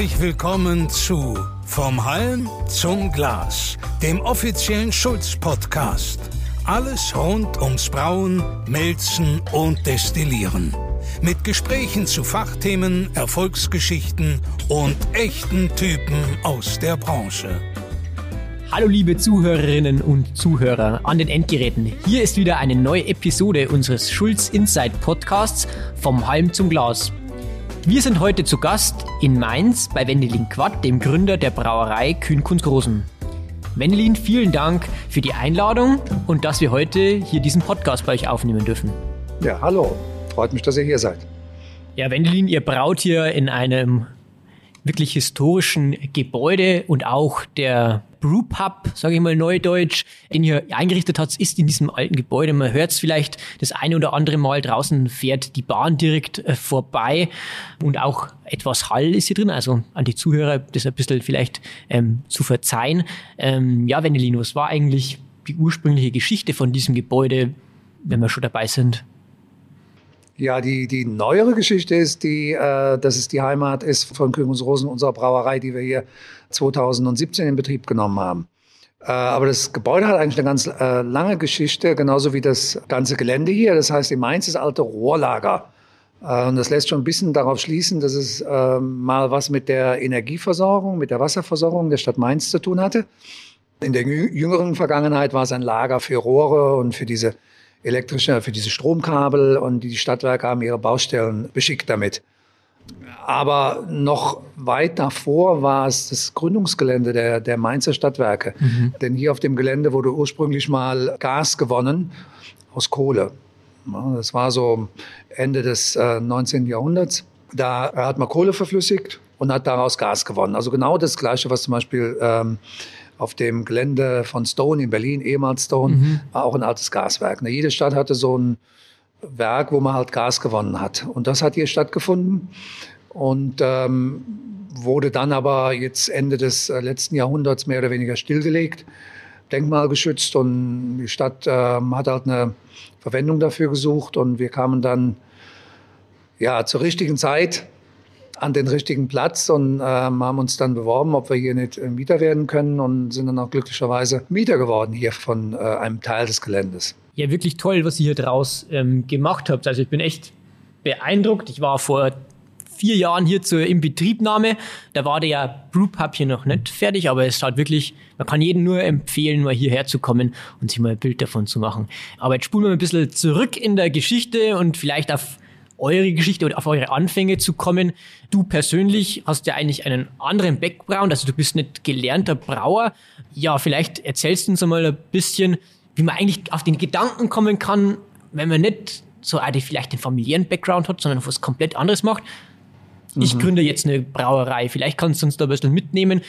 Herzlich willkommen zu Vom Halm zum Glas, dem offiziellen Schulz-Podcast. Alles rund ums Brauen, Melzen und Destillieren. Mit Gesprächen zu Fachthemen, Erfolgsgeschichten und echten Typen aus der Branche. Hallo liebe Zuhörerinnen und Zuhörer an den Endgeräten. Hier ist wieder eine neue Episode unseres Schulz Insight Podcasts vom Halm zum Glas. Wir sind heute zu Gast in Mainz bei Wendelin Quatt, dem Gründer der Brauerei Kühnkunst Großen. Wendelin, vielen Dank für die Einladung und dass wir heute hier diesen Podcast bei euch aufnehmen dürfen. Ja, hallo. Freut mich, dass ihr hier seid. Ja, Wendelin, ihr braut hier in einem wirklich historischen Gebäude und auch der Brewpub, sage ich mal neudeutsch, den ihr eingerichtet habt, ist in diesem alten Gebäude. Man hört es vielleicht das eine oder andere Mal draußen fährt die Bahn direkt äh, vorbei und auch etwas Hall ist hier drin, also an die Zuhörer das ein bisschen vielleicht ähm, zu verzeihen. Ähm, ja, Wendelin, was war eigentlich die ursprüngliche Geschichte von diesem Gebäude, wenn wir schon dabei sind? Ja, die, die neuere Geschichte ist, die, äh, dass es die Heimat ist von Kühlungs Rosen, unserer Brauerei, die wir hier 2017 in Betrieb genommen haben. Äh, aber das Gebäude hat eigentlich eine ganz äh, lange Geschichte, genauso wie das ganze Gelände hier. Das heißt, in Mainz ist alte Rohrlager. Äh, und das lässt schon ein bisschen darauf schließen, dass es äh, mal was mit der Energieversorgung, mit der Wasserversorgung der Stadt Mainz zu tun hatte. In der jüngeren Vergangenheit war es ein Lager für Rohre und für diese elektrische, für diese Stromkabel und die Stadtwerke haben ihre Baustellen beschickt damit. Aber noch weit davor war es das Gründungsgelände der, der Mainzer Stadtwerke. Mhm. Denn hier auf dem Gelände wurde ursprünglich mal Gas gewonnen aus Kohle. Das war so Ende des äh, 19. Jahrhunderts. Da hat man Kohle verflüssigt und hat daraus Gas gewonnen. Also genau das Gleiche, was zum Beispiel ähm, auf dem Gelände von Stone in Berlin, ehemals Stone, mhm. war auch ein altes Gaswerk. Ne, jede Stadt hatte so ein Werk, wo man halt Gas gewonnen hat. Und das hat hier stattgefunden und ähm, wurde dann aber jetzt Ende des äh, letzten Jahrhunderts mehr oder weniger stillgelegt, denkmalgeschützt und die Stadt ähm, hat halt eine Verwendung dafür gesucht und wir kamen dann ja zur richtigen Zeit an den richtigen Platz und ähm, haben uns dann beworben, ob wir hier nicht äh, Mieter werden können und sind dann auch glücklicherweise Mieter geworden hier von äh, einem Teil des Geländes. Ja, wirklich toll, was ihr hier draus ähm, gemacht habt. Also ich bin echt beeindruckt. Ich war vor vier Jahren hier zur Inbetriebnahme. Da war der Brewpub hier noch nicht fertig, aber es hat wirklich, man kann jedem nur empfehlen, mal hierher zu kommen und sich mal ein Bild davon zu machen. Aber jetzt spulen wir ein bisschen zurück in der Geschichte und vielleicht auf eure Geschichte oder auf eure Anfänge zu kommen. Du persönlich hast ja eigentlich einen anderen Background, also du bist nicht gelernter Brauer. Ja, vielleicht erzählst du uns einmal ein bisschen, wie man eigentlich auf den Gedanken kommen kann, wenn man nicht so eine, vielleicht den familiären Background hat, sondern was komplett anderes macht. Ich mhm. gründe jetzt eine Brauerei. Vielleicht kannst du uns da ein bisschen mitnehmen,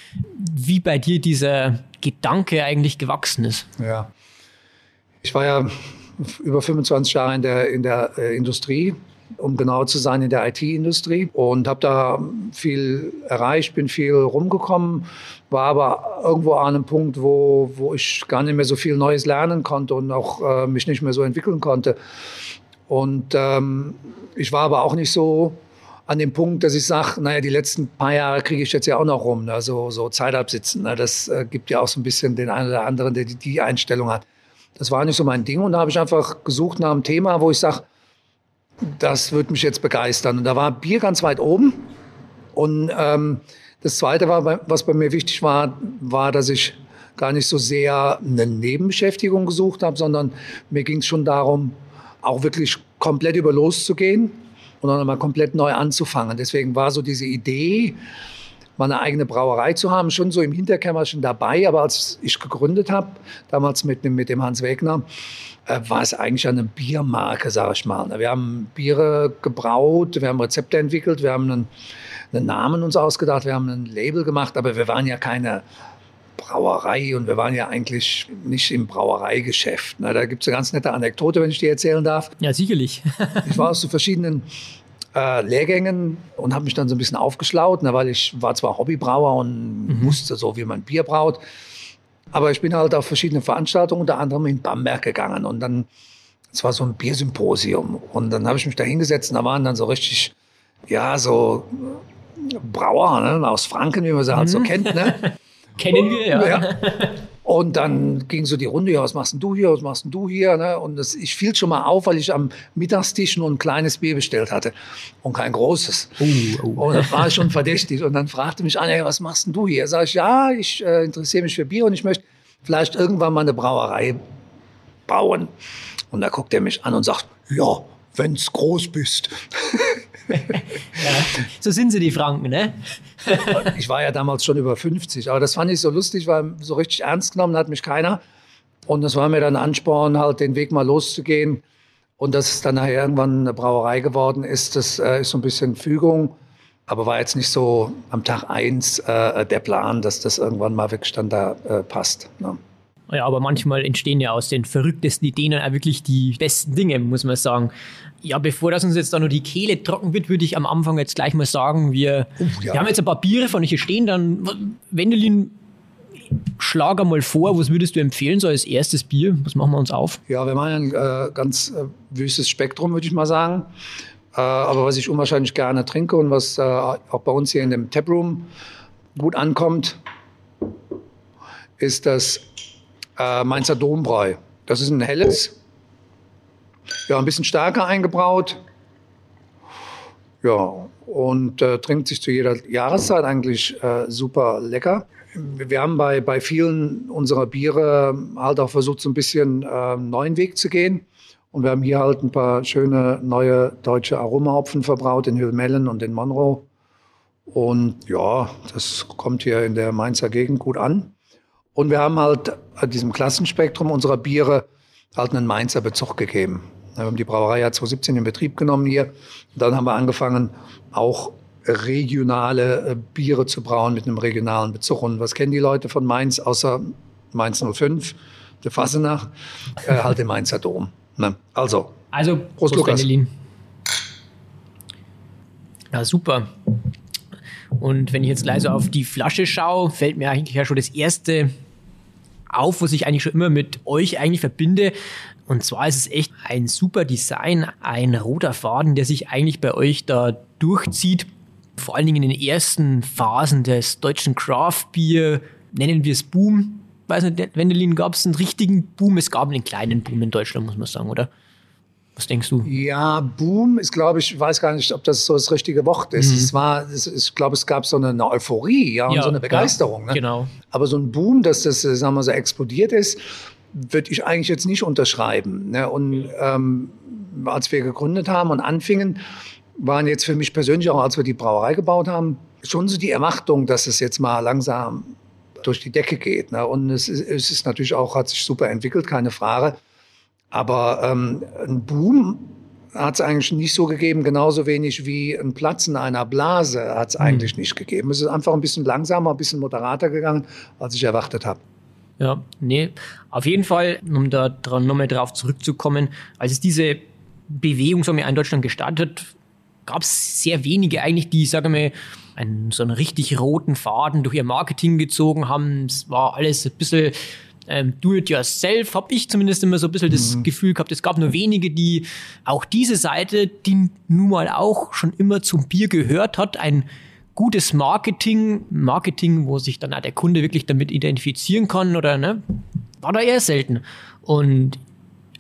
wie bei dir dieser Gedanke eigentlich gewachsen ist. Ja. Ich war ja über 25 Jahre in der, in der äh, Industrie um genau zu sein, in der IT-Industrie und habe da viel erreicht, bin viel rumgekommen, war aber irgendwo an einem Punkt, wo, wo ich gar nicht mehr so viel Neues lernen konnte und auch äh, mich nicht mehr so entwickeln konnte. Und ähm, ich war aber auch nicht so an dem Punkt, dass ich sage, naja, die letzten paar Jahre kriege ich jetzt ja auch noch rum, ne? so, so Zeit absitzen. Ne? Das äh, gibt ja auch so ein bisschen den einen oder anderen, der die, die Einstellung hat. Das war nicht so mein Ding und da habe ich einfach gesucht nach einem Thema, wo ich sage, das würde mich jetzt begeistern. Und da war Bier ganz weit oben. Und ähm, das Zweite, war, was bei mir wichtig war, war, dass ich gar nicht so sehr eine Nebenbeschäftigung gesucht habe, sondern mir ging es schon darum, auch wirklich komplett über loszugehen und dann mal komplett neu anzufangen. Deswegen war so diese Idee, mal eine eigene Brauerei zu haben, schon so im Hinterkämmerchen dabei. Aber als ich gegründet habe, damals mit, mit dem Hans Wegner, war es eigentlich eine Biermarke, sage ich mal. Wir haben Biere gebraut, wir haben Rezepte entwickelt, wir haben einen, einen Namen uns ausgedacht, wir haben ein Label gemacht, aber wir waren ja keine Brauerei und wir waren ja eigentlich nicht im Brauereigeschäft. Da gibt es eine ganz nette Anekdote, wenn ich die erzählen darf. Ja, sicherlich. ich war aus so verschiedenen äh, Lehrgängen und habe mich dann so ein bisschen aufgeschlaut, ne, weil ich war zwar Hobbybrauer und mhm. wusste so, wie man Bier braut. Aber ich bin halt auf verschiedene Veranstaltungen, unter anderem in Bamberg gegangen. Und dann, es war so ein Biersymposium. Und dann habe ich mich da hingesetzt und da waren dann so richtig, ja, so Brauer ne, aus Franken, wie man sie halt so mhm. kennt. Ne? Kennen wir, ja. ja. Und dann ging so die Runde, ja, was machst denn du hier, was machst denn du hier? Ne? Und das, ich fiel schon mal auf, weil ich am Mittagstisch nur ein kleines Bier bestellt hatte und kein großes. Uh, uh. Und da war ich schon verdächtig. Und dann fragte mich einer, was machst denn du hier? Sag ich, ja, ich äh, interessiere mich für Bier und ich möchte vielleicht irgendwann mal eine Brauerei bauen. Und da guckt er mich an und sagt, ja, wenn's groß bist. so sind sie, die Franken, ne? ich war ja damals schon über 50, aber das fand ich so lustig, weil so richtig ernst genommen hat mich keiner. Und das war mir dann Ansporn, halt den Weg mal loszugehen. Und dass es dann nachher irgendwann eine Brauerei geworden ist, das äh, ist so ein bisschen Fügung. Aber war jetzt nicht so am Tag eins äh, der Plan, dass das irgendwann mal wirklich dann da äh, passt. Ne? Ja, aber manchmal entstehen ja aus den verrücktesten Ideen auch wirklich die besten Dinge, muss man sagen. Ja, bevor das uns jetzt da nur die Kehle trocken wird, würde ich am Anfang jetzt gleich mal sagen, wir, oh, ja. wir haben jetzt ein paar Biere von euch hier stehen, dann Wendelin, schlag einmal vor, was würdest du empfehlen, so als erstes Bier? Was machen wir uns auf? Ja, wir machen ein äh, ganz äh, wüstes Spektrum, würde ich mal sagen. Äh, aber was ich unwahrscheinlich gerne trinke und was äh, auch bei uns hier in dem Taproom gut ankommt, ist das äh, Mainzer Dombräu. Das ist ein helles, ja, ein bisschen stärker eingebraut. Ja, und äh, trinkt sich zu jeder Jahreszeit eigentlich äh, super lecker. Wir haben bei, bei vielen unserer Biere halt auch versucht, so ein bisschen äh, neuen Weg zu gehen. Und wir haben hier halt ein paar schöne neue deutsche Aromahopfen verbraut in Hüllmellen und in Monroe. Und ja, das kommt hier in der Mainzer Gegend gut an. Und wir haben halt diesem Klassenspektrum unserer Biere halt einen Mainzer Bezug gegeben. Wir haben die Brauerei ja 2017 in Betrieb genommen hier. Und dann haben wir angefangen, auch regionale äh, Biere zu brauen mit einem regionalen Bezug. Und was kennen die Leute von Mainz, außer Mainz 05, der Fassenach, äh, halt den Mainzer Dom. Ne? Also, also Prost, Prost Lukas. Ja, super. Und wenn ich jetzt gleich so auf die Flasche schaue, fällt mir eigentlich ja schon das erste auf, was ich eigentlich schon immer mit euch eigentlich verbinde. Und zwar ist es echt ein super Design, ein roter Faden, der sich eigentlich bei euch da durchzieht. Vor allen Dingen in den ersten Phasen des deutschen Craft Beer, nennen wir es Boom. Weiß nicht, Wendelin, gab es einen richtigen Boom? Es gab einen kleinen Boom in Deutschland, muss man sagen, oder? Was denkst du? Ja, Boom ist, glaube ich, weiß gar nicht, ob das so das richtige Wort ist. Mhm. Es war, es, ich glaube, es gab so eine, eine Euphorie ja, und ja, so eine Begeisterung. Ja, ne? Genau. Aber so ein Boom, dass das, sagen wir so, explodiert ist, würde ich eigentlich jetzt nicht unterschreiben. Ne? Und ähm, als wir gegründet haben und anfingen, waren jetzt für mich persönlich auch, als wir die Brauerei gebaut haben, schon so die Erwartung, dass es jetzt mal langsam durch die Decke geht. Ne? Und es ist, es ist natürlich auch, hat sich super entwickelt, keine Frage. Aber ähm, ein Boom hat es eigentlich nicht so gegeben, genauso wenig wie ein Platzen einer Blase hat es mhm. eigentlich nicht gegeben. Es ist einfach ein bisschen langsamer, ein bisschen moderater gegangen, als ich erwartet habe. Ja, nee, auf jeden Fall, um da dran, nochmal drauf zurückzukommen, als es diese Bewegung so in Deutschland gestartet gab es sehr wenige eigentlich, die, sage mal, einen, so einen richtig roten Faden durch ihr Marketing gezogen haben. Es war alles ein bisschen ähm, Do-it-yourself, habe ich zumindest immer so ein bisschen das mhm. Gefühl gehabt. Es gab nur wenige, die auch diese Seite, die nun mal auch schon immer zum Bier gehört hat, ein gutes Marketing, Marketing, wo sich dann auch der Kunde wirklich damit identifizieren kann oder ne, war da eher selten. Und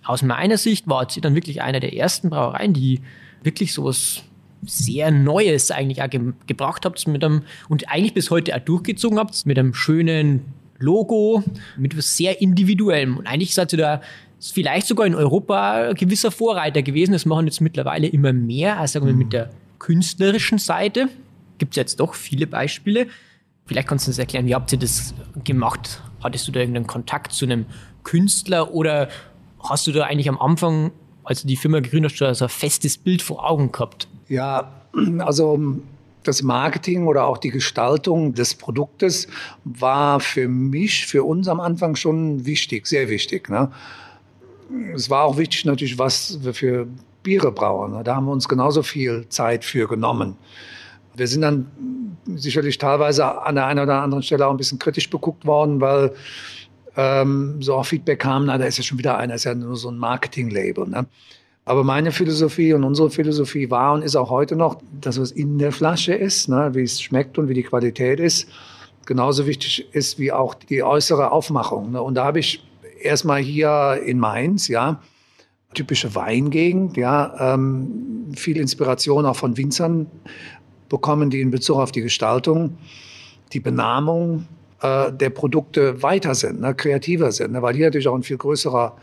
aus meiner Sicht war sie dann wirklich einer der ersten Brauereien, die wirklich sowas sehr Neues eigentlich auch ge gebracht habt mit einem und eigentlich bis heute auch durchgezogen habt mit einem schönen Logo, mit was sehr Individuellem. Und eigentlich seid ihr da vielleicht sogar in Europa ein gewisser Vorreiter gewesen. Das machen jetzt mittlerweile immer mehr, als sagen wir mit der künstlerischen Seite. Gibt es jetzt doch viele Beispiele. Vielleicht kannst du uns erklären, wie habt ihr das gemacht? Hattest du da irgendeinen Kontakt zu einem Künstler oder hast du da eigentlich am Anfang, als du die Firma gegründet hast, schon so ein festes Bild vor Augen gehabt? Ja, also das Marketing oder auch die Gestaltung des Produktes war für mich, für uns am Anfang schon wichtig, sehr wichtig. Ne? Es war auch wichtig natürlich, was wir für Biere brauen. Ne? Da haben wir uns genauso viel Zeit für genommen. Wir sind dann sicherlich teilweise an der einen oder anderen Stelle auch ein bisschen kritisch beguckt worden, weil ähm, so auch Feedback kam, na, da ist ja schon wieder einer, ist ja nur so ein Marketing-Label. Ne? Aber meine Philosophie und unsere Philosophie war und ist auch heute noch, dass was in der Flasche ist, ne, wie es schmeckt und wie die Qualität ist, genauso wichtig ist wie auch die äußere Aufmachung. Ne. Und da habe ich erstmal hier in Mainz, ja, typische Weingegend, ja, ähm, viel Inspiration auch von Winzern bekommen, die in Bezug auf die Gestaltung, die Benamung äh, der Produkte weiter sind, ne, kreativer sind, ne, weil hier natürlich auch ein viel größerer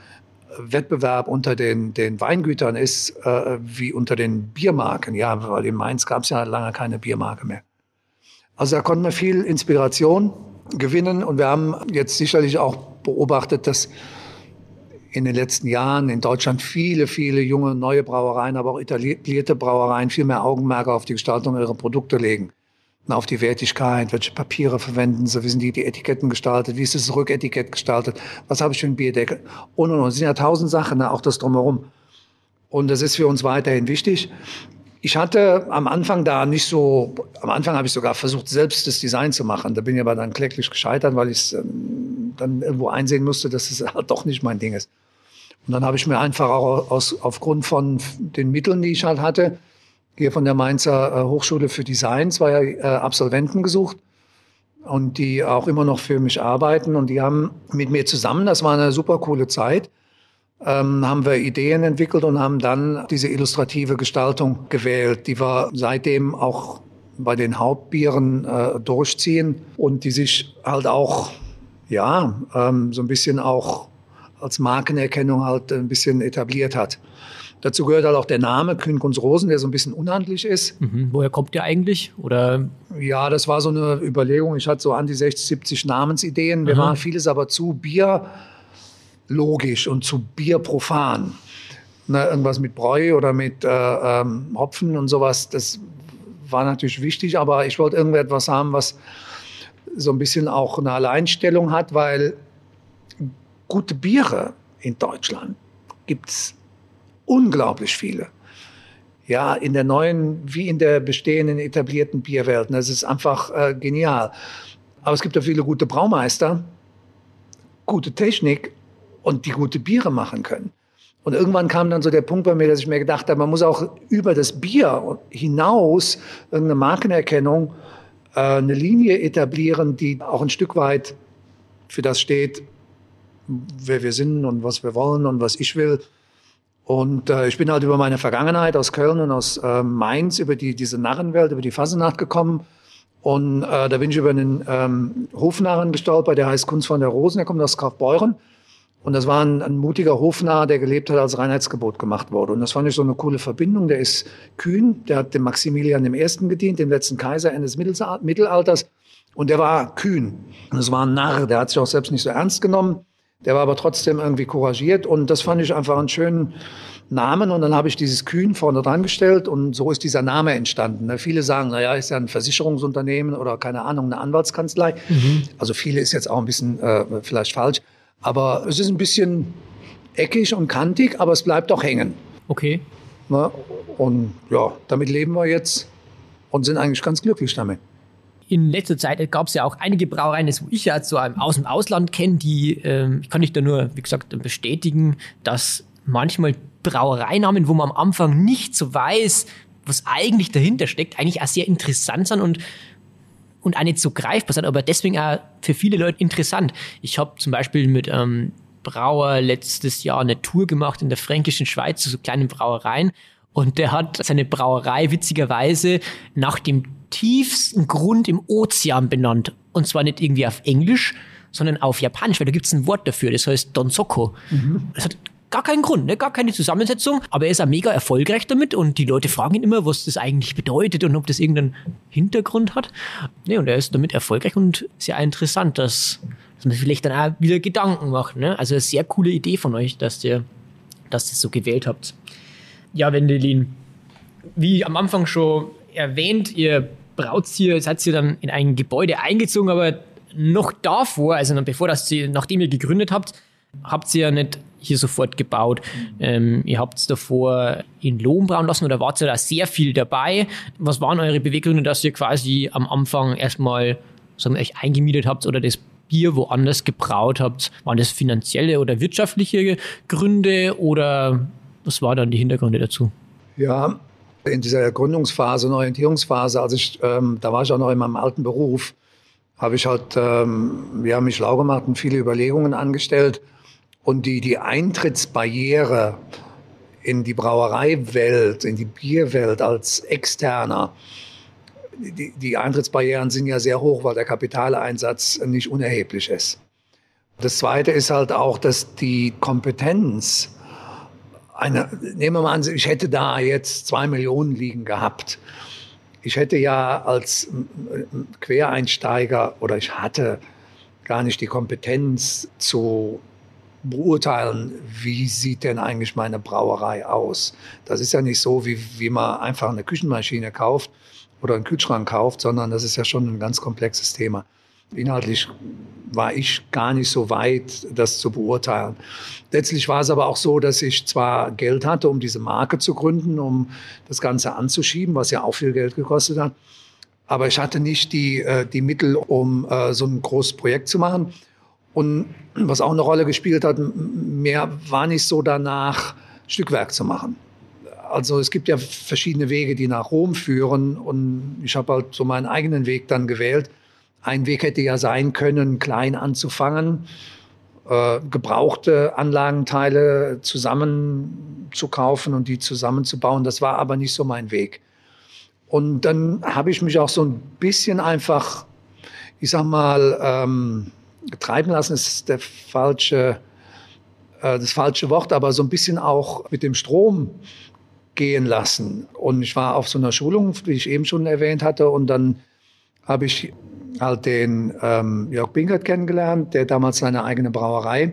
Wettbewerb unter den, den Weingütern ist, äh, wie unter den Biermarken. Ja, weil in Mainz gab es ja lange keine Biermarke mehr. Also da konnten wir viel Inspiration gewinnen und wir haben jetzt sicherlich auch beobachtet, dass in den letzten Jahren in Deutschland viele, viele junge neue Brauereien, aber auch etablierte Brauereien viel mehr Augenmerke auf die Gestaltung ihrer Produkte legen. Auf die Wertigkeit, welche Papiere verwenden sie, wie sind die, die Etiketten gestaltet, wie ist das Rücketikett gestaltet, was habe ich für einen Bierdeckel und und und. Es sind ja tausend Sachen, ne, auch das drumherum. Und das ist für uns weiterhin wichtig. Ich hatte am Anfang da nicht so, am Anfang habe ich sogar versucht, selbst das Design zu machen. Da bin ich aber dann kläglich gescheitert, weil ich ähm, dann irgendwo einsehen musste, dass es halt doch nicht mein Ding ist. Und dann habe ich mir einfach auch aus, aufgrund von den Mitteln, die ich halt hatte, hier von der Mainzer äh, Hochschule für Design zwei äh, Absolventen gesucht und die auch immer noch für mich arbeiten. Und die haben mit mir zusammen, das war eine super coole Zeit, ähm, haben wir Ideen entwickelt und haben dann diese illustrative Gestaltung gewählt, die wir seitdem auch bei den Hauptbieren äh, durchziehen und die sich halt auch, ja, ähm, so ein bisschen auch als Markenerkennung halt ein bisschen etabliert hat. Dazu gehört halt auch der Name Kühnkunst Rosen, der so ein bisschen unhandlich ist. Mhm. Woher kommt der eigentlich? Oder? Ja, das war so eine Überlegung. Ich hatte so an die 60, 70 Namensideen. Wir waren vieles aber zu Bier logisch und zu bierprofan. Ne, irgendwas mit Bräu oder mit äh, ähm, Hopfen und sowas, das war natürlich wichtig, aber ich wollte irgendetwas haben, was so ein bisschen auch eine Alleinstellung hat, weil gute Biere in Deutschland gibt es unglaublich viele. Ja, in der neuen wie in der bestehenden etablierten Bierwelt. Das ist einfach äh, genial. Aber es gibt auch viele gute Braumeister, gute Technik und die gute Biere machen können. Und irgendwann kam dann so der Punkt bei mir, dass ich mir gedacht habe, man muss auch über das Bier hinaus irgendeine Markenerkennung, äh, eine Linie etablieren, die auch ein Stück weit für das steht, wer wir sind und was wir wollen und was ich will. Und äh, ich bin halt über meine Vergangenheit aus Köln und aus äh, Mainz, über die, diese Narrenwelt, über die Fasenacht gekommen. Und äh, da bin ich über einen ähm, Hofnarren gestolpert, der heißt Kunst von der Rosen, der kommt aus Kaufbeuren. Und das war ein, ein mutiger Hofnarr, der gelebt hat, als Reinheitsgebot gemacht wurde. Und das fand ich so eine coole Verbindung. Der ist kühn, der hat dem Maximilian I. gedient, dem letzten Kaiser Ende des Mittelalters. Und der war kühn. Und das war ein Narr, der hat sich auch selbst nicht so ernst genommen. Der war aber trotzdem irgendwie couragiert. Und das fand ich einfach einen schönen Namen. Und dann habe ich dieses Kühn vorne dran gestellt. Und so ist dieser Name entstanden. Ne? Viele sagen, naja, ist ja ein Versicherungsunternehmen oder keine Ahnung, eine Anwaltskanzlei. Mhm. Also viele ist jetzt auch ein bisschen äh, vielleicht falsch. Aber es ist ein bisschen eckig und kantig, aber es bleibt auch hängen. Okay. Na, und ja, damit leben wir jetzt und sind eigentlich ganz glücklich damit. In letzter Zeit gab es ja auch einige Brauereien, das ich ja so aus dem Ausland kenne, die, äh, ich kann ich da nur, wie gesagt, bestätigen, dass manchmal Brauereinamen, wo man am Anfang nicht so weiß, was eigentlich dahinter steckt, eigentlich auch sehr interessant sind und und auch nicht so greifbar sind, aber deswegen auch für viele Leute interessant. Ich habe zum Beispiel mit ähm, Brauer letztes Jahr eine Tour gemacht in der fränkischen Schweiz zu so kleinen Brauereien und der hat seine Brauerei witzigerweise nach dem tiefsten Grund im Ozean benannt. Und zwar nicht irgendwie auf Englisch, sondern auf Japanisch, weil da gibt es ein Wort dafür, das heißt Donsoko. Mhm. Das hat Gar keinen Grund, ne? gar keine Zusammensetzung, aber er ist auch mega erfolgreich damit und die Leute fragen ihn immer, was das eigentlich bedeutet und ob das irgendeinen Hintergrund hat. Ne, und er ist damit erfolgreich und sehr interessant, dass, dass man vielleicht dann auch wieder Gedanken macht. Ne? Also eine sehr coole Idee von euch, dass ihr, dass ihr das so gewählt habt. Ja, Wendelin, wie am Anfang schon erwähnt, ihr braut hier, seid ihr dann in ein Gebäude eingezogen, aber noch davor, also bevor das, nachdem ihr gegründet habt, habt ihr ja nicht hier sofort gebaut. Ähm, ihr habt es davor in Lohn brauen lassen oder wart ihr da sehr viel dabei? Was waren eure Beweggründe, dass ihr quasi am Anfang erstmal sagen wir, euch eingemietet habt oder das Bier woanders gebraut habt? Waren das finanzielle oder wirtschaftliche Gründe oder Was war dann die Hintergründe dazu? Ja, in dieser Gründungsphase und Orientierungsphase, also ich, ähm, da war ich auch noch in meinem alten Beruf, habe ich halt, ähm, wir haben mich schlau gemacht und viele Überlegungen angestellt. Und die, die Eintrittsbarriere in die Brauereiwelt, in die Bierwelt als Externer, die, die Eintrittsbarrieren sind ja sehr hoch, weil der Kapitaleinsatz nicht unerheblich ist. Das Zweite ist halt auch, dass die Kompetenz, eine, nehmen wir mal an, ich hätte da jetzt zwei Millionen liegen gehabt. Ich hätte ja als Quereinsteiger oder ich hatte gar nicht die Kompetenz zu beurteilen, wie sieht denn eigentlich meine Brauerei aus. Das ist ja nicht so, wie, wie man einfach eine Küchenmaschine kauft oder einen Kühlschrank kauft, sondern das ist ja schon ein ganz komplexes Thema. Inhaltlich war ich gar nicht so weit, das zu beurteilen. Letztlich war es aber auch so, dass ich zwar Geld hatte, um diese Marke zu gründen, um das Ganze anzuschieben, was ja auch viel Geld gekostet hat, aber ich hatte nicht die, äh, die Mittel, um äh, so ein großes Projekt zu machen. Und was auch eine Rolle gespielt hat, mehr war nicht so danach, Stückwerk zu machen. Also es gibt ja verschiedene Wege, die nach Rom führen und ich habe halt so meinen eigenen Weg dann gewählt. Ein Weg hätte ja sein können, klein anzufangen, äh, gebrauchte Anlagenteile zusammenzukaufen und die zusammenzubauen. Das war aber nicht so mein Weg. Und dann habe ich mich auch so ein bisschen einfach, ich sag mal, ähm, treiben lassen ist der falsche, äh, das falsche Wort, aber so ein bisschen auch mit dem Strom gehen lassen. Und ich war auf so einer Schulung, die ich eben schon erwähnt hatte, und dann habe ich halt den ähm, Jörg Binkert kennengelernt, der damals seine eigene Brauerei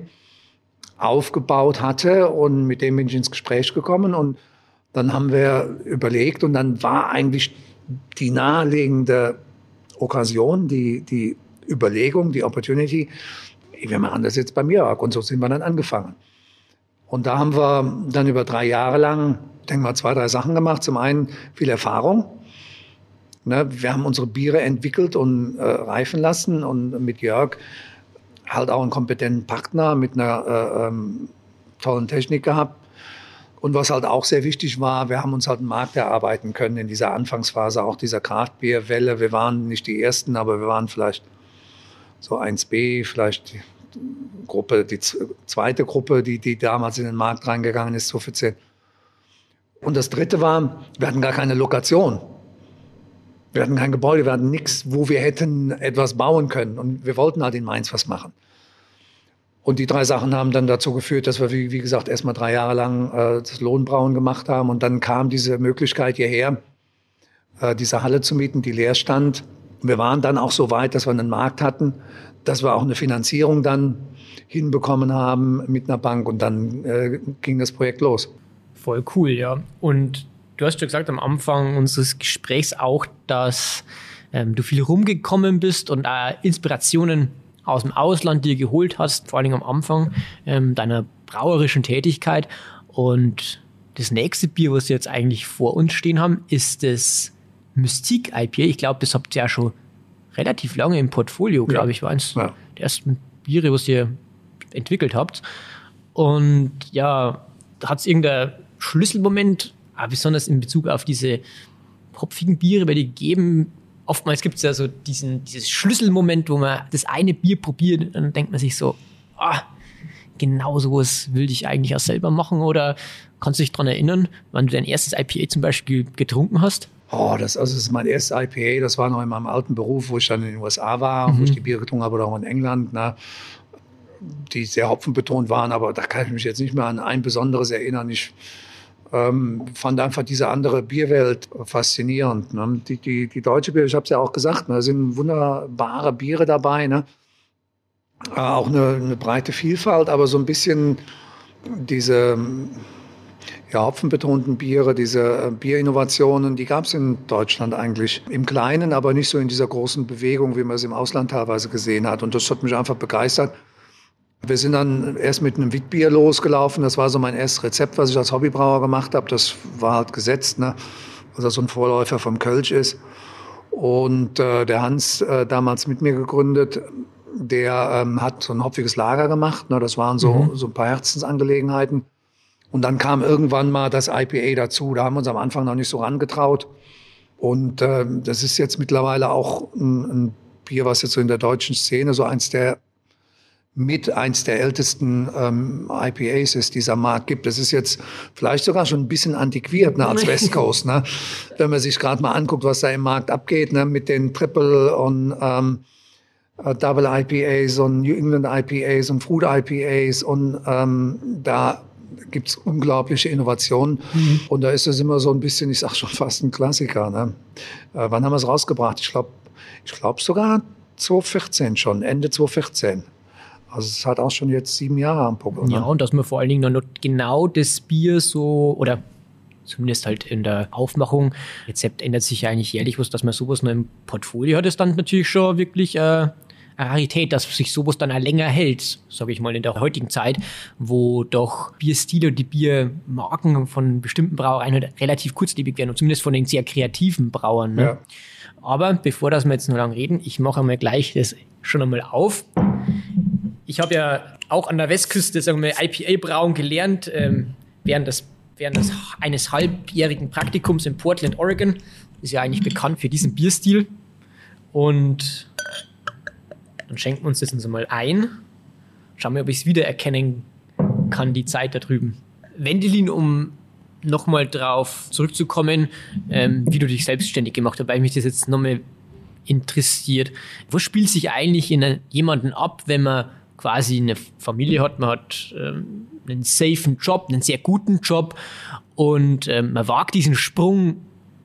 aufgebaut hatte und mit dem bin ich ins Gespräch gekommen und dann haben wir überlegt und dann war eigentlich die naheliegende Okkasion, die, die Überlegung, die Opportunity, wir machen das jetzt bei Mirak. Und so sind wir dann angefangen. Und da haben wir dann über drei Jahre lang, denke mal, zwei, drei Sachen gemacht. Zum einen viel Erfahrung. Ne, wir haben unsere Biere entwickelt und äh, reifen lassen und mit Jörg halt auch einen kompetenten Partner mit einer äh, ähm, tollen Technik gehabt. Und was halt auch sehr wichtig war, wir haben uns halt einen Markt erarbeiten können in dieser Anfangsphase, auch dieser Kraftbierwelle. Wir waren nicht die Ersten, aber wir waren vielleicht so 1b, vielleicht die Gruppe, die zweite Gruppe, die, die damals in den Markt reingegangen ist, so offiziell. Und das dritte war, wir hatten gar keine Lokation. Wir hatten kein Gebäude, wir hatten nichts, wo wir hätten etwas bauen können. Und wir wollten halt in Mainz was machen. Und die drei Sachen haben dann dazu geführt, dass wir, wie, wie gesagt, erstmal drei Jahre lang äh, das Lohnbrauen gemacht haben. Und dann kam diese Möglichkeit hierher, äh, diese Halle zu mieten, die leer stand. Wir waren dann auch so weit, dass wir einen Markt hatten, dass wir auch eine Finanzierung dann hinbekommen haben mit einer Bank und dann äh, ging das Projekt los. Voll cool, ja. Und du hast ja gesagt am Anfang unseres Gesprächs auch, dass ähm, du viel rumgekommen bist und äh, Inspirationen aus dem Ausland dir geholt hast, vor allem am Anfang ähm, deiner brauerischen Tätigkeit. Und das nächste Bier, was wir jetzt eigentlich vor uns stehen haben, ist das Mystique IPA. Ich glaube, das habt ihr ja schon relativ lange im Portfolio, glaube ja. ich, war eins ja. der ersten Biere, was ihr entwickelt habt. Und ja, hat es irgendein Schlüsselmoment, ah, besonders in Bezug auf diese hopfigen Biere bei dir gegeben? Oftmals gibt es ja so diesen, dieses Schlüsselmoment, wo man das eine Bier probiert und dann denkt man sich so, ah, genau sowas will ich eigentlich auch selber machen. Oder kannst du dich daran erinnern, wann du dein erstes IPA zum Beispiel getrunken hast? Oh, das, also das ist mein erstes IPA. Das war noch in meinem alten Beruf, wo ich dann in den USA war, mhm. wo ich die Biere getrunken habe, oder auch in England, na, die sehr hopfenbetont waren. Aber da kann ich mich jetzt nicht mehr an ein besonderes erinnern. Ich ähm, fand einfach diese andere Bierwelt faszinierend. Ne? Die, die, die deutsche Bier, ich habe es ja auch gesagt, ne? da sind wunderbare Biere dabei. Ne? Äh, auch eine, eine breite Vielfalt, aber so ein bisschen diese ja, hopfenbetonten Biere, diese äh, Bierinnovationen, die gab es in Deutschland eigentlich im Kleinen, aber nicht so in dieser großen Bewegung, wie man es im Ausland teilweise gesehen hat. Und das hat mich einfach begeistert. Wir sind dann erst mit einem Witbier losgelaufen. Das war so mein erstes Rezept, was ich als Hobbybrauer gemacht habe. Das war halt gesetzt, ne? was also so ein Vorläufer vom Kölsch ist. Und äh, der Hans, äh, damals mit mir gegründet, der ähm, hat so ein hopfiges Lager gemacht. Ne? Das waren so, mhm. so ein paar Herzensangelegenheiten. Und dann kam irgendwann mal das IPA dazu. Da haben wir uns am Anfang noch nicht so rangetraut. Und äh, das ist jetzt mittlerweile auch ein, ein Bier, was jetzt so in der deutschen Szene so eins der mit eins der ältesten ähm, IPAs ist, dieser Markt gibt. Das ist jetzt vielleicht sogar schon ein bisschen antiquiert ne, als West Coast. Ne? Wenn man sich gerade mal anguckt, was da im Markt abgeht ne, mit den Triple und ähm, äh, Double IPAs und New England IPAs und Fruit IPAs und ähm, da gibt's unglaubliche Innovationen. Mhm. Und da ist es immer so ein bisschen, ich sag schon fast ein Klassiker. Ne? Äh, wann haben wir es rausgebracht? Ich glaube ich glaub sogar 2014 schon, Ende 2014. Also es hat auch schon jetzt sieben Jahre am. Ja, ne? und dass man vor allen Dingen noch genau das Bier so oder zumindest halt in der Aufmachung. Rezept ändert sich ja eigentlich jährlich was, dass man sowas noch im Portfolio hat, ist dann natürlich schon wirklich äh, eine Rarität, dass sich sowas dann auch länger hält, sage ich mal, in der heutigen Zeit, wo doch Bierstile und die Biermarken von bestimmten Brauereien halt relativ kurzlebig werden und zumindest von den sehr kreativen Brauern. Ne? Ja. Aber bevor das wir jetzt nur lang reden, ich mache einmal gleich das schon einmal auf. Ich habe ja auch an der Westküste sagen wir, IPA-Brauen gelernt, ähm, während, des, während des eines halbjährigen Praktikums in Portland, Oregon. Ist ja eigentlich bekannt für diesen Bierstil. Und dann schenken wir uns das jetzt mal ein. Schauen wir, ob ich es wiedererkennen kann, die Zeit da drüben. Wendelin, um nochmal drauf zurückzukommen, ähm, wie du dich selbstständig gemacht hast, weil mich das jetzt nochmal interessiert. Was spielt sich eigentlich in jemanden ab, wenn man quasi eine Familie hat, man hat ähm, einen safen Job, einen sehr guten Job und ähm, man wagt diesen Sprung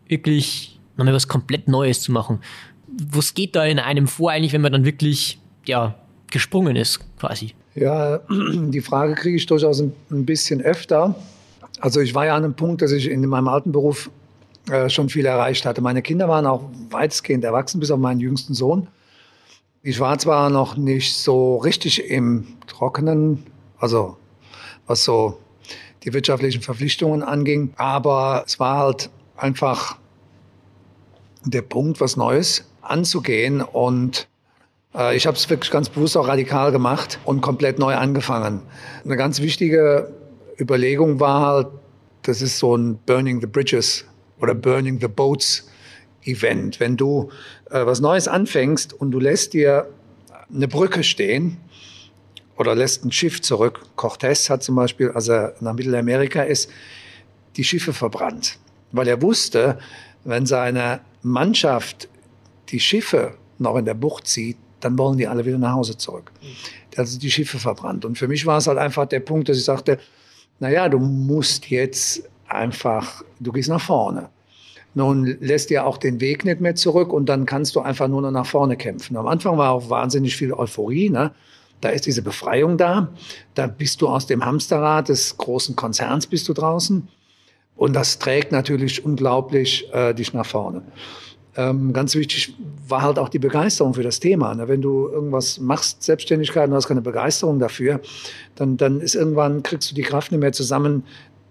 wirklich nochmal was komplett Neues zu machen was geht da in einem vor eigentlich, wenn man dann wirklich ja, gesprungen ist quasi? Ja, die Frage kriege ich durchaus ein, ein, bisschen öfter. Also ich war ja an einem Punkt, dass ich in meinem alten Beruf äh, schon viel erreicht hatte. Meine Kinder waren auch weitestgehend erwachsen, bis auf meinen jüngsten Sohn. Ich war zwar noch nicht so richtig im Trockenen, also was so die wirtschaftlichen Verpflichtungen anging, aber es war halt einfach der Punkt, was Neues anzugehen. Und äh, ich habe es wirklich ganz bewusst auch radikal gemacht und komplett neu angefangen. Eine ganz wichtige Überlegung war halt, das ist so ein Burning the Bridges oder Burning the Boats Event. Wenn du äh, was Neues anfängst und du lässt dir eine Brücke stehen oder lässt ein Schiff zurück. Cortés hat zum Beispiel, als er nach Mittelamerika ist, die Schiffe verbrannt, weil er wusste, wenn seine Mannschaft die Schiffe noch in der Bucht sieht, dann wollen die alle wieder nach Hause zurück. Also die Schiffe verbrannt. Und für mich war es halt einfach der Punkt, dass ich sagte, naja, du musst jetzt einfach, du gehst nach vorne. Nun lässt dir auch den Weg nicht mehr zurück und dann kannst du einfach nur noch nach vorne kämpfen. Am Anfang war auch wahnsinnig viel Euphorie. Ne? Da ist diese Befreiung da. Da bist du aus dem Hamsterrad des großen Konzerns bist du draußen. Und das trägt natürlich unglaublich äh, dich nach vorne. Ähm, ganz wichtig war halt auch die Begeisterung für das Thema. Ne? Wenn du irgendwas machst, Selbstständigkeit, und hast keine Begeisterung dafür, dann, dann ist irgendwann, kriegst du die Kraft nicht mehr zusammen,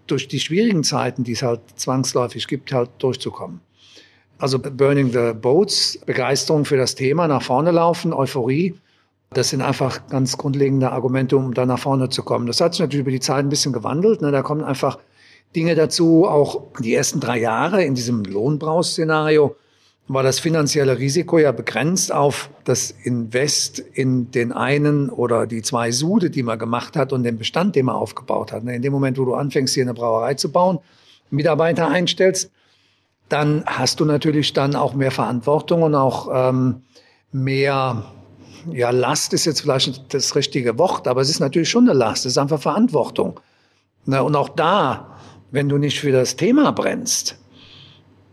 durch die schwierigen Zeiten, die es halt zwangsläufig gibt, halt durchzukommen. Also Burning the Boats, Begeisterung für das Thema, nach vorne laufen, Euphorie, das sind einfach ganz grundlegende Argumente, um da nach vorne zu kommen. Das hat sich natürlich über die Zeit ein bisschen gewandelt. Ne? Da kommen einfach Dinge dazu, auch die ersten drei Jahre in diesem Lohnbrausszenario war das finanzielle Risiko ja begrenzt auf das Invest in den einen oder die zwei Sude, die man gemacht hat und den Bestand, den man aufgebaut hat. In dem Moment, wo du anfängst, hier eine Brauerei zu bauen, Mitarbeiter einstellst, dann hast du natürlich dann auch mehr Verantwortung und auch ähm, mehr, ja, Last ist jetzt vielleicht nicht das richtige Wort, aber es ist natürlich schon eine Last, es ist einfach Verantwortung. Und auch da, wenn du nicht für das Thema brennst,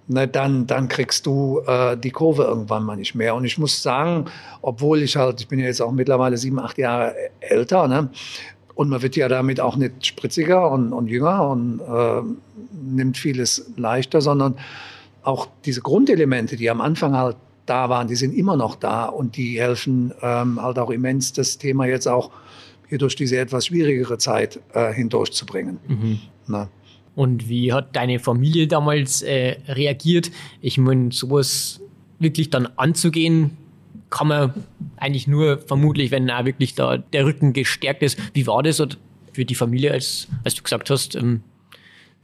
ne, dann, dann kriegst du äh, die Kurve irgendwann mal nicht mehr. Und ich muss sagen, obwohl ich halt, ich bin ja jetzt auch mittlerweile sieben, acht Jahre älter, ne, und man wird ja damit auch nicht spritziger und, und jünger und äh, nimmt vieles leichter, sondern auch diese Grundelemente, die am Anfang halt da waren, die sind immer noch da und die helfen ähm, halt auch immens, das Thema jetzt auch hier durch diese etwas schwierigere Zeit äh, hindurchzubringen. Mhm. Na. Und wie hat deine Familie damals äh, reagiert? Ich meine, sowas wirklich dann anzugehen, kann man eigentlich nur vermutlich, wenn da wirklich da der Rücken gestärkt ist. Wie war das? für die Familie, als, als du gesagt hast, ähm,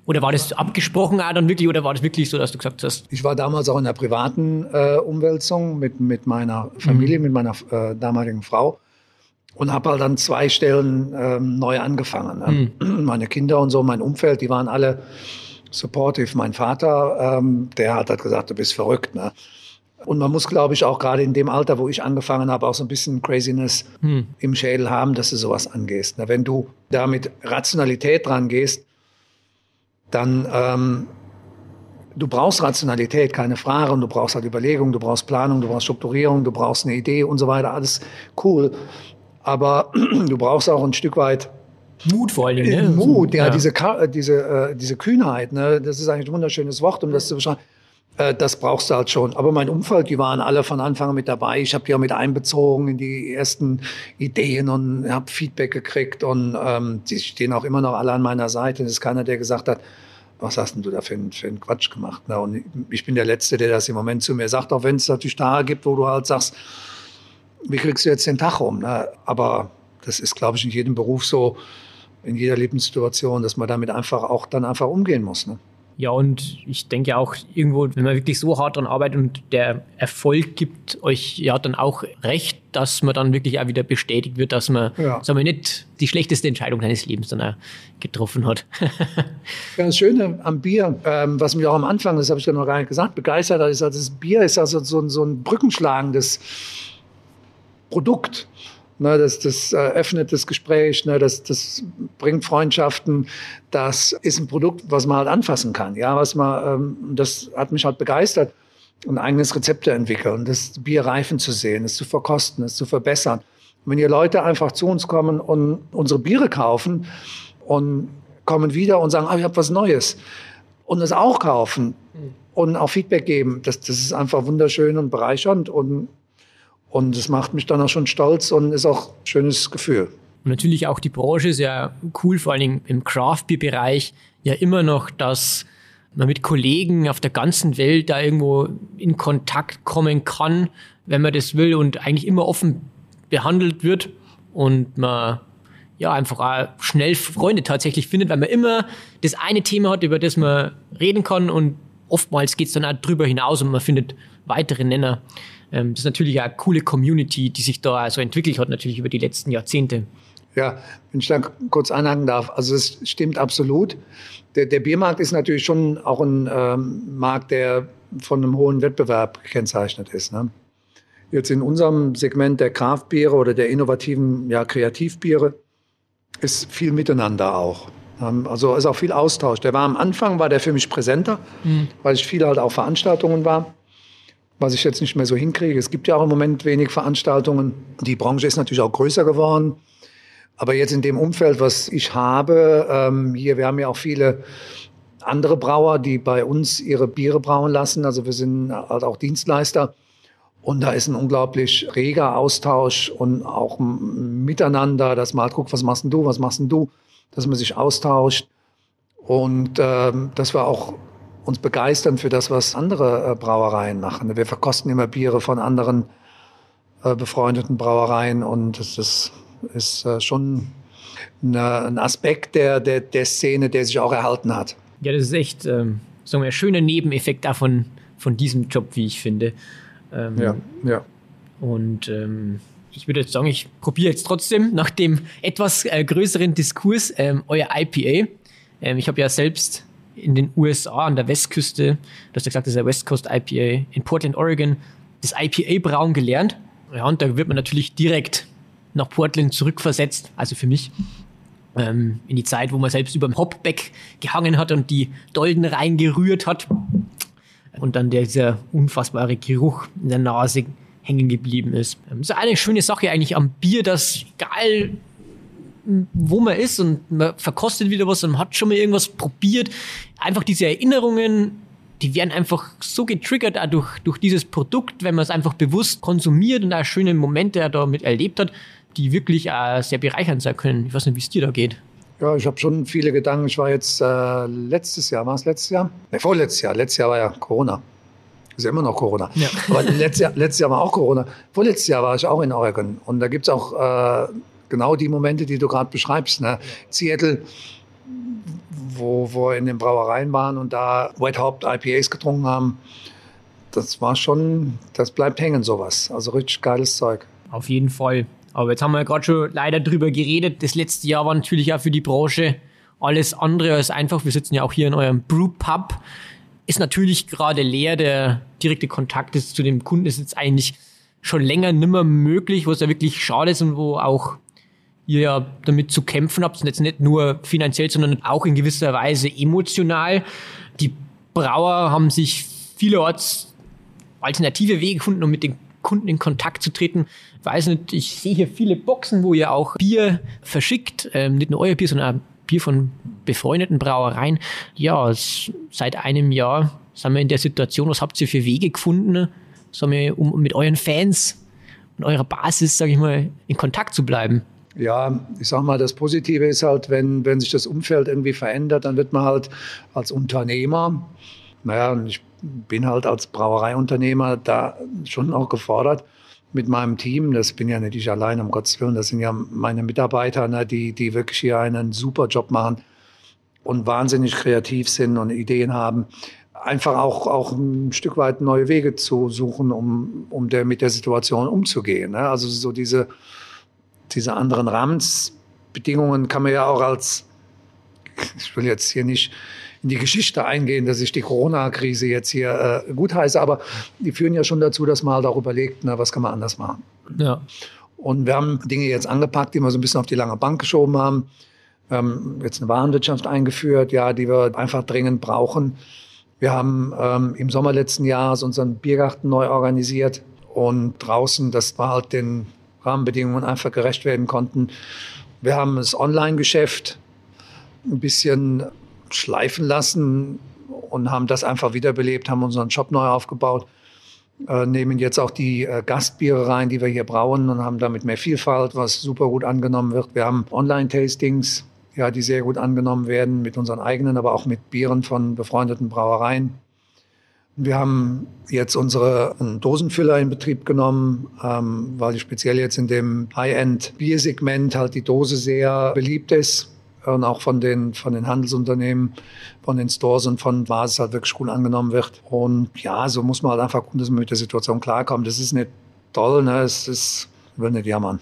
oder war das abgesprochen auch dann wirklich, oder war das wirklich so, dass du gesagt hast? Ich war damals auch in der privaten äh, Umwälzung mit, mit meiner Familie, mhm. mit meiner äh, damaligen Frau und habe halt dann zwei Stellen ähm, neu angefangen. Ne? Mhm. Meine Kinder und so, mein Umfeld, die waren alle supportive. Mein Vater, ähm, der hat halt gesagt, du bist verrückt. Ne? Und man muss, glaube ich, auch gerade in dem Alter, wo ich angefangen habe, auch so ein bisschen Craziness hm. im Schädel haben, dass du sowas angehst. Ne? Wenn du da mit Rationalität dran gehst, dann ähm, du brauchst Rationalität, keine Frage, und du brauchst halt Überlegung, du brauchst Planung, du brauchst Strukturierung, du brauchst eine Idee und so weiter, alles cool. Aber du brauchst auch ein Stück weit Mut vor allen Dingen. Ne? Mut, ja, ja. diese, diese, äh, diese Kühnheit, ne? das ist eigentlich ein wunderschönes Wort, um das zu beschreiben. Äh, das brauchst du halt schon. Aber mein Umfeld, die waren alle von Anfang an mit dabei. Ich habe die auch mit einbezogen in die ersten Ideen und habe Feedback gekriegt. Und ähm, die stehen auch immer noch alle an meiner Seite. Es ist keiner, der gesagt hat, was hast denn du da für, einen, für einen Quatsch gemacht? Ne? Und ich bin der Letzte, der das im Moment zu mir sagt, auch wenn es natürlich Tage gibt, wo du halt sagst, wie kriegst du jetzt den Tag um? Ne? Aber das ist, glaube ich, in jedem Beruf so, in jeder Lebenssituation, dass man damit einfach auch dann einfach umgehen muss. Ne? Ja, und ich denke auch irgendwo, wenn man wirklich so hart daran arbeitet und der Erfolg gibt euch ja dann auch recht, dass man dann wirklich auch wieder bestätigt wird, dass man, ja. sagen wir, nicht die schlechteste Entscheidung seines Lebens dann auch getroffen hat. ja, das Schöne am Bier, ähm, was mich auch am Anfang, das habe ich ja noch gar nicht gesagt, begeistert hat, ist, also das Bier ist also so, so ein brückenschlagendes Produkt. Ne, das, das öffnet das Gespräch, ne, das, das bringt Freundschaften. Das ist ein Produkt, was man halt anfassen kann. Ja, was man, ähm, das hat mich halt begeistert, ein eigenes Rezept zu entwickeln, das Bier reifen zu sehen, es zu verkosten, es zu verbessern. Und wenn ihr Leute einfach zu uns kommen und unsere Biere kaufen und kommen wieder und sagen, ah, ich habe was Neues und es auch kaufen und auch Feedback geben, das, das ist einfach wunderschön und bereichernd und und es macht mich dann auch schon stolz und ist auch ein schönes Gefühl. Und natürlich auch die Branche ist ja cool, vor allen Dingen im Craft Beer Bereich ja immer noch, dass man mit Kollegen auf der ganzen Welt da irgendwo in Kontakt kommen kann, wenn man das will und eigentlich immer offen behandelt wird und man ja einfach auch schnell Freunde tatsächlich findet, weil man immer das eine Thema hat, über das man reden kann und oftmals geht es dann auch drüber hinaus und man findet weitere Nenner. Ähm, das ist natürlich eine coole Community, die sich da so entwickelt hat, natürlich über die letzten Jahrzehnte. Ja, wenn ich da kurz anhaken darf, also es stimmt absolut. Der, der Biermarkt ist natürlich schon auch ein ähm, Markt, der von einem hohen Wettbewerb gekennzeichnet ist. Ne? Jetzt in unserem Segment der Kraftbiere oder der innovativen ja, Kreativbiere ist viel Miteinander auch. Ähm, also ist auch viel Austausch. Der war am Anfang, war der für mich präsenter, mhm. weil ich viel halt auch Veranstaltungen war was ich jetzt nicht mehr so hinkriege. Es gibt ja auch im Moment wenig Veranstaltungen. Die Branche ist natürlich auch größer geworden. Aber jetzt in dem Umfeld, was ich habe, ähm, hier, wir haben ja auch viele andere Brauer, die bei uns ihre Biere brauen lassen. Also wir sind halt auch Dienstleister. Und da ist ein unglaublich reger Austausch und auch miteinander, dass man halt guckt, was machst denn du, was machst denn du, dass man sich austauscht. Und ähm, das war auch uns begeistern für das, was andere äh, Brauereien machen. Wir verkosten immer Biere von anderen äh, befreundeten Brauereien und das ist, ist äh, schon eine, ein Aspekt der, der, der Szene, der sich auch erhalten hat. Ja, das ist echt ähm, so ein schöner Nebeneffekt davon, von diesem Job, wie ich finde. Ähm, ja, ja. Und ähm, ich würde jetzt sagen, ich probiere jetzt trotzdem nach dem etwas äh, größeren Diskurs ähm, euer IPA. Ähm, ich habe ja selbst in den USA an der Westküste, du hast ja gesagt, das ist der West Coast IPA, in Portland, Oregon, das IPA-Brauen gelernt. Ja, und da wird man natürlich direkt nach Portland zurückversetzt, also für mich, ähm, in die Zeit, wo man selbst über dem Hopback gehangen hat und die Dolden reingerührt hat. Und dann dieser unfassbare Geruch in der Nase hängen geblieben ist. Das ist eine schöne Sache eigentlich am Bier, dass egal wo man ist und man verkostet wieder was und man hat schon mal irgendwas probiert. Einfach diese Erinnerungen, die werden einfach so getriggert auch durch, durch dieses Produkt, wenn man es einfach bewusst konsumiert und auch schöne Momente damit erlebt hat, die wirklich auch sehr bereichernd sein können. Ich weiß nicht, wie es dir da geht. Ja, ich habe schon viele Gedanken. Ich war jetzt äh, letztes Jahr, war es letztes Jahr? Ne, vorletztes Jahr. Letztes Jahr war ja Corona. Ist ja immer noch Corona. Ja. Aber letztes Jahr, letztes Jahr war auch Corona. Vorletztes Jahr war ich auch in Oregon. Und da gibt es auch äh, genau die Momente, die du gerade beschreibst. Ne? Seattle, wo, wir in den Brauereien waren und da White Haupt IPAs getrunken haben, das war schon, das bleibt hängen, sowas. Also richtig geiles Zeug. Auf jeden Fall. Aber jetzt haben wir ja gerade schon leider drüber geredet. Das letzte Jahr war natürlich auch für die Branche alles andere als einfach. Wir sitzen ja auch hier in eurem Brewpub. Ist natürlich gerade leer. Der direkte Kontakt ist zu dem Kunden ist jetzt eigentlich schon länger nimmer möglich, was ja wirklich schade ist und wo auch ihr ja damit zu kämpfen habt, jetzt nicht nur finanziell, sondern auch in gewisser Weise emotional. Die Brauer haben sich vielerorts alternative Wege gefunden, um mit den Kunden in Kontakt zu treten. Ich weiß nicht, ich sehe hier viele Boxen, wo ihr auch Bier verschickt, ähm, nicht nur euer Bier, sondern auch Bier von befreundeten Brauereien. Ja, seit einem Jahr sind wir in der Situation, was habt ihr für Wege gefunden, sagen wir, um mit euren Fans und eurer Basis, sage ich mal, in Kontakt zu bleiben? Ja, ich sag mal, das Positive ist halt, wenn, wenn sich das Umfeld irgendwie verändert, dann wird man halt als Unternehmer, naja, und ich bin halt als Brauereiunternehmer da schon auch gefordert mit meinem Team. Das bin ja nicht ich allein, um Gottes Willen. Das sind ja meine Mitarbeiter, ne, die, die wirklich hier einen super Job machen und wahnsinnig kreativ sind und Ideen haben. Einfach auch, auch ein Stück weit neue Wege zu suchen, um, um der, mit der Situation umzugehen. Ne? Also so diese, diese anderen Rahmensbedingungen kann man ja auch als, ich will jetzt hier nicht in die Geschichte eingehen, dass ich die Corona-Krise jetzt hier äh, gutheiße, aber die führen ja schon dazu, dass man halt auch überlegt, na, was kann man anders machen. Ja. Und wir haben Dinge jetzt angepackt, die wir so ein bisschen auf die lange Bank geschoben haben. Wir haben jetzt eine Warenwirtschaft eingeführt, ja, die wir einfach dringend brauchen. Wir haben ähm, im Sommer letzten Jahres unseren Biergarten neu organisiert und draußen, das war halt den Rahmenbedingungen einfach gerecht werden konnten. Wir haben das Online-Geschäft ein bisschen schleifen lassen und haben das einfach wiederbelebt, haben unseren Shop neu aufgebaut, äh, nehmen jetzt auch die äh, Gastbiere rein, die wir hier brauen und haben damit mehr Vielfalt, was super gut angenommen wird. Wir haben Online-Tastings, ja, die sehr gut angenommen werden mit unseren eigenen, aber auch mit Bieren von befreundeten Brauereien. Wir haben jetzt unsere Dosenfüller in Betrieb genommen, ähm, weil speziell jetzt in dem High-End-Biersegment halt die Dose sehr beliebt ist und auch von den, von den Handelsunternehmen, von den Stores und von Basis halt wirklich gut angenommen wird. Und ja, so muss man halt einfach gucken, dass man mit der Situation klarkommt. Das ist nicht toll, ne? es ist, will nicht jammern.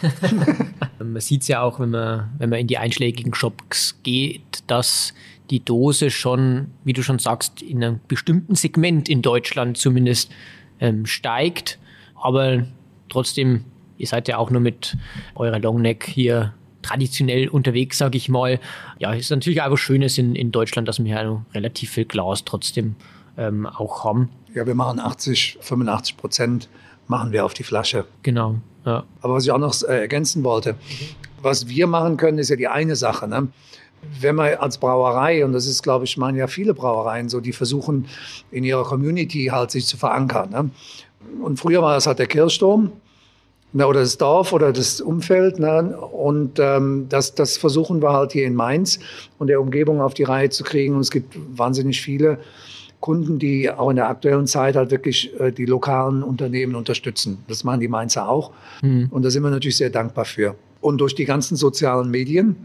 man sieht es ja auch, wenn man, wenn man in die einschlägigen Shops geht, dass die Dose schon, wie du schon sagst, in einem bestimmten Segment in Deutschland zumindest ähm, steigt. Aber trotzdem, ihr seid ja auch nur mit eurer Longneck hier traditionell unterwegs, sage ich mal. Ja, ist natürlich auch was Schönes in, in Deutschland, dass wir ja relativ viel Glas trotzdem ähm, auch haben. Ja, wir machen 80, 85 Prozent machen wir auf die Flasche. Genau. Ja. Aber was ich auch noch äh, ergänzen wollte, mhm. was wir machen können, ist ja die eine Sache. Ne? Wenn man als Brauerei, und das ist, glaube ich, meinen ja viele Brauereien so, die versuchen in ihrer Community halt sich zu verankern. Ne? Und früher war das halt der Kirchturm na, oder das Dorf oder das Umfeld. Ne? Und ähm, das, das versuchen wir halt hier in Mainz und der Umgebung auf die Reihe zu kriegen. Und es gibt wahnsinnig viele Kunden, die auch in der aktuellen Zeit halt wirklich äh, die lokalen Unternehmen unterstützen. Das machen die Mainzer auch. Mhm. Und da sind wir natürlich sehr dankbar für. Und durch die ganzen sozialen Medien,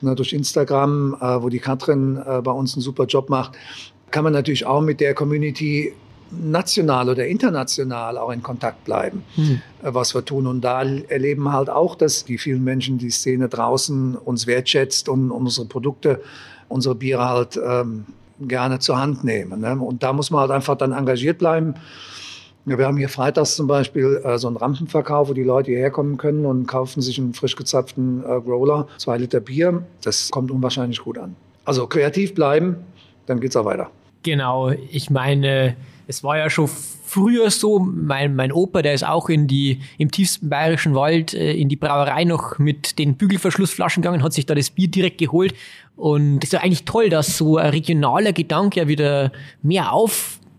na, durch Instagram, äh, wo die Katrin äh, bei uns einen super Job macht, kann man natürlich auch mit der Community national oder international auch in Kontakt bleiben, hm. Äh, was wir tun. Und da erleben halt auch, dass die vielen Menschen, die Szene draußen uns wertschätzt und unsere Produkte, unsere Biere halt ähm, gerne zur Hand nehmen. Ne? Und da muss man halt einfach dann engagiert bleiben. Ja, wir haben hier freitags zum Beispiel äh, so einen Rampenverkauf, wo die Leute hierher kommen können und kaufen sich einen frisch gezapften äh, Growler, zwei Liter Bier. Das kommt unwahrscheinlich gut an. Also kreativ bleiben, dann geht's auch weiter. Genau, ich meine, es war ja schon früher so, mein, mein Opa, der ist auch in die, im tiefsten bayerischen Wald äh, in die Brauerei noch mit den Bügelverschlussflaschen gegangen, hat sich da das Bier direkt geholt. Und es ist ja eigentlich toll, dass so ein regionaler Gedanke ja wieder mehr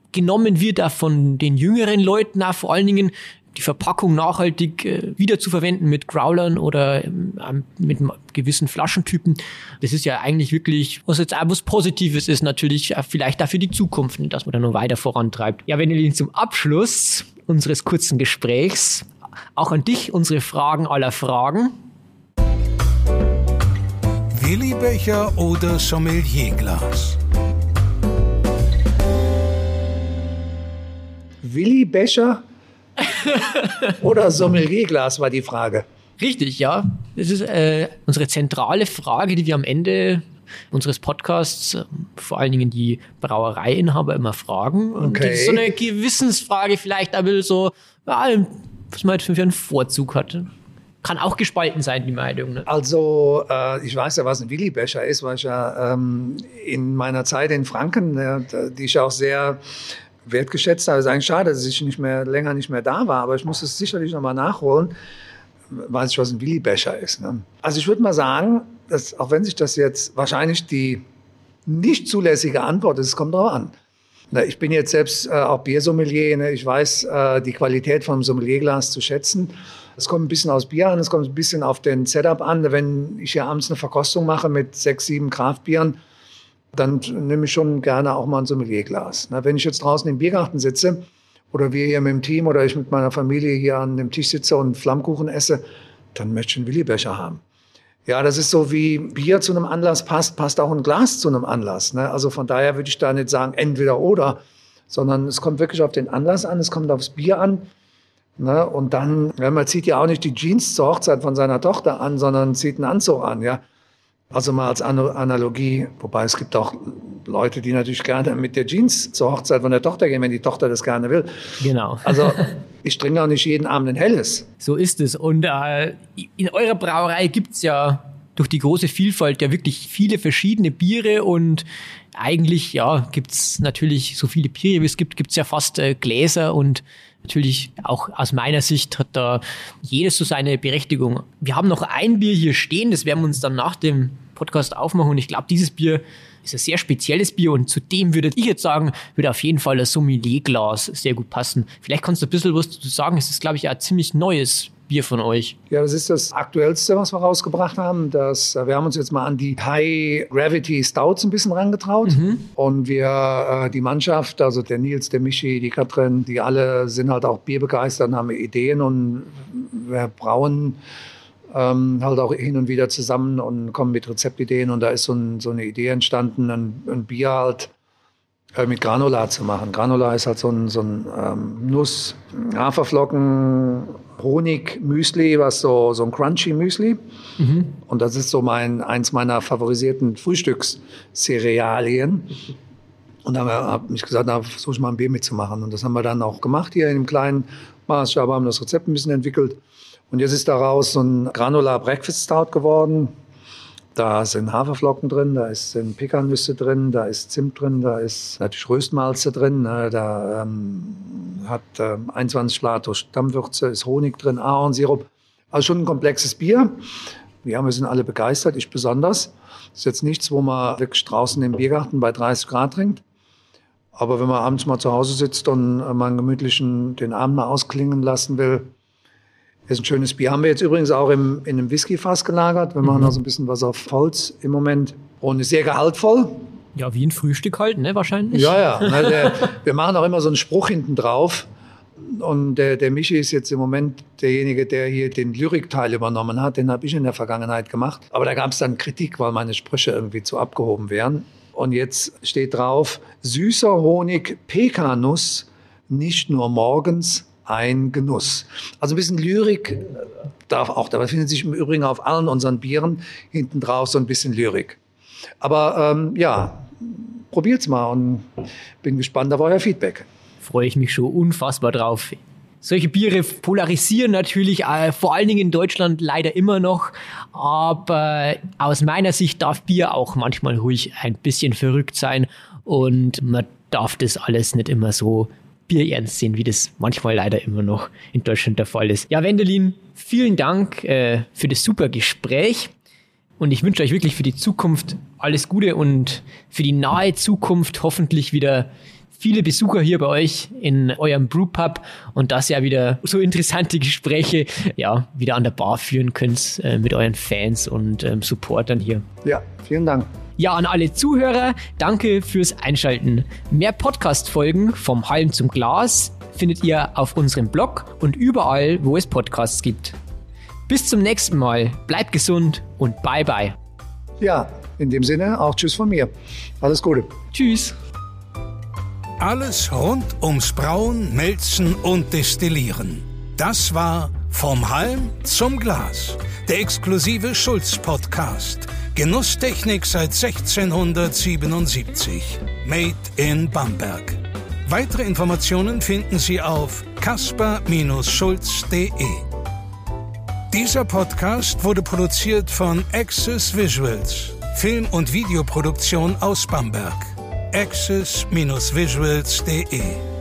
aufgenommen wird, auch von den jüngeren Leuten, auch vor allen Dingen die Verpackung nachhaltig äh, wieder mit Growlern oder ähm, mit gewissen Flaschentypen. Das ist ja eigentlich wirklich, was jetzt auch was Positives ist, natürlich vielleicht dafür die Zukunft, dass man da noch weiter vorantreibt. Ja, wenn ihr zum Abschluss unseres kurzen Gesprächs auch an dich unsere Fragen aller Fragen. Willi-Becher oder Sommelierglas? Willi Becher oder Sommelierglas war die Frage. Richtig, ja. Das ist äh, unsere zentrale Frage, die wir am Ende unseres Podcasts äh, vor allen Dingen die Brauereiinhaber immer fragen. Und Okay. das ist so eine Gewissensfrage vielleicht, aber so, ja, was man halt für einen Vorzug hat. Kann auch gespalten sein, die Meinung. Ne? Also, äh, ich weiß ja, was ein Willi-Becher ist, weil ich ja ähm, in meiner Zeit in Franken, die ich auch sehr wertgeschätzt habe. Es ist eigentlich schade, dass ich nicht mehr, länger nicht mehr da war, aber ich muss es sicherlich nochmal nachholen. Weiß ich, was ein Willi-Becher ist. Ne? Also, ich würde mal sagen, dass, auch wenn sich das jetzt wahrscheinlich die nicht zulässige Antwort ist, es kommt drauf an. Na, Ich bin jetzt selbst äh, auch Biersommelier. Ne? Ich weiß äh, die Qualität vom Sommelierglas zu schätzen. Es kommt ein bisschen aus Bier an, es kommt ein bisschen auf den Setup an. Wenn ich hier abends eine Verkostung mache mit sechs, sieben Kraftbieren, dann nehme ich schon gerne auch mal ein Sommelierglas. Na, wenn ich jetzt draußen im Biergarten sitze oder wir hier mit dem Team oder ich mit meiner Familie hier an dem Tisch sitze und Flammkuchen esse, dann möchte ich einen Willi-Becher haben. Ja, das ist so wie Bier zu einem Anlass passt, passt auch ein Glas zu einem Anlass. Ne? Also von daher würde ich da nicht sagen entweder oder, sondern es kommt wirklich auf den Anlass an, es kommt aufs Bier an. Ne? Und dann, ja, man zieht ja auch nicht die Jeans zur Hochzeit von seiner Tochter an, sondern zieht einen Anzug an. Ja? Also mal als Analogie, wobei es gibt auch Leute, die natürlich gerne mit der Jeans zur Hochzeit von der Tochter gehen, wenn die Tochter das gerne will. Genau. Also ich trinke auch nicht jeden Abend ein helles. So ist es. Und äh, in eurer Brauerei gibt's ja durch die große Vielfalt ja wirklich viele verschiedene Biere und eigentlich ja gibt's natürlich so viele Biere, wie es gibt, gibt's ja fast äh, Gläser und natürlich auch aus meiner Sicht hat da jedes so seine Berechtigung. Wir haben noch ein Bier hier stehen, das werden wir uns dann nach dem Podcast aufmachen und ich glaube, dieses Bier ist ein sehr spezielles Bier und zu dem würde ich jetzt sagen, würde auf jeden Fall das Sommelierglas sehr gut passen. Vielleicht kannst du ein bisschen was dazu sagen. Es ist, glaube ich, ein ziemlich neues Bier von euch. Ja, das ist das Aktuellste, was wir rausgebracht haben. Das, äh, wir haben uns jetzt mal an die High Gravity Stouts ein bisschen rangetraut. Und wir, äh, die Mannschaft, also der Nils, der Michi, die Katrin, die alle sind halt auch bierbegeistert und haben Ideen und wir brauen ähm, halt auch hin und wieder zusammen und kommen mit Rezeptideen. Und da ist so, ein, so eine Idee entstanden, ein, ein Bier halt äh, mit Granulat zu machen. Granulat ist halt so ein, so ein ähm, Nuss, Haferflocken, Honig, Müsli, was so, so ein crunchy Müsli. Und das ist so mein, eins meiner favorisierten Frühstückscerealien. Und dann habe ich gesagt, da versuche ich mal ein Bier mitzumachen. Und das haben wir dann auch gemacht hier in einem kleinen Maßstab, haben das Rezept ein bisschen entwickelt. Und jetzt ist daraus so ein Granular Breakfast Stout geworden. Da sind Haferflocken drin, da sind Pekannüsse drin, da ist Zimt drin, da ist natürlich Röstmalze drin, ne, da ähm, hat ähm, 21 Schlato Stammwürze, ist Honig drin, Ahornsirup. Also schon ein komplexes Bier. Ja, wir sind alle begeistert, ich besonders. Ist jetzt nichts, wo man wirklich draußen im Biergarten bei 30 Grad trinkt. Aber wenn man abends mal zu Hause sitzt und äh, mal einen den Abend mal ausklingen lassen will, ist ein schönes Bier. Haben wir jetzt übrigens auch im, in einem Whiskyfass gelagert. Wir machen also ein bisschen was auf Holz im Moment. Und ist sehr gehaltvoll. Ja, wie ein Frühstück halt, ne, wahrscheinlich. Ja, ja. Na, der, wir machen auch immer so einen Spruch hinten drauf. Und der, der Michi ist jetzt im Moment derjenige, der hier den Lyrikteil übernommen hat. Den habe ich in der Vergangenheit gemacht. Aber da gab es dann Kritik, weil meine Sprüche irgendwie zu abgehoben wären. Und jetzt steht drauf, süßer Honig, Pekanuss, nicht nur morgens ein Genuss. Also ein bisschen Lyrik darf auch. Da findet sich im Übrigen auf allen unseren Bieren hinten drauf so ein bisschen Lyrik. Aber ähm, ja, probiert's mal und bin gespannt auf euer Feedback. Freue ich mich schon unfassbar drauf. Solche Biere polarisieren natürlich äh, vor allen Dingen in Deutschland leider immer noch, aber aus meiner Sicht darf Bier auch manchmal ruhig ein bisschen verrückt sein und man darf das alles nicht immer so bierernst sehen, wie das manchmal leider immer noch in Deutschland der Fall ist. Ja, Wendelin, vielen Dank äh, für das super Gespräch. Und ich wünsche euch wirklich für die Zukunft alles Gute und für die nahe Zukunft hoffentlich wieder viele Besucher hier bei euch in eurem Brewpub und dass ihr wieder so interessante Gespräche ja wieder an der Bar führen könnt äh, mit euren Fans und ähm, Supportern hier. Ja, vielen Dank. Ja, an alle Zuhörer, danke fürs Einschalten. Mehr Podcast-Folgen vom Halm zum Glas findet ihr auf unserem Blog und überall, wo es Podcasts gibt. Bis zum nächsten Mal, bleibt gesund und bye bye. Ja, in dem Sinne auch Tschüss von mir. Alles Gute. Tschüss. Alles rund ums Brauen, Melzen und Destillieren. Das war Vom Halm zum Glas, der exklusive Schulz-Podcast. Genusstechnik seit 1677. Made in Bamberg. Weitere Informationen finden Sie auf kasper-schulz.de. Dieser Podcast wurde produziert von Access Visuals, Film- und Videoproduktion aus Bamberg. access-visuals.de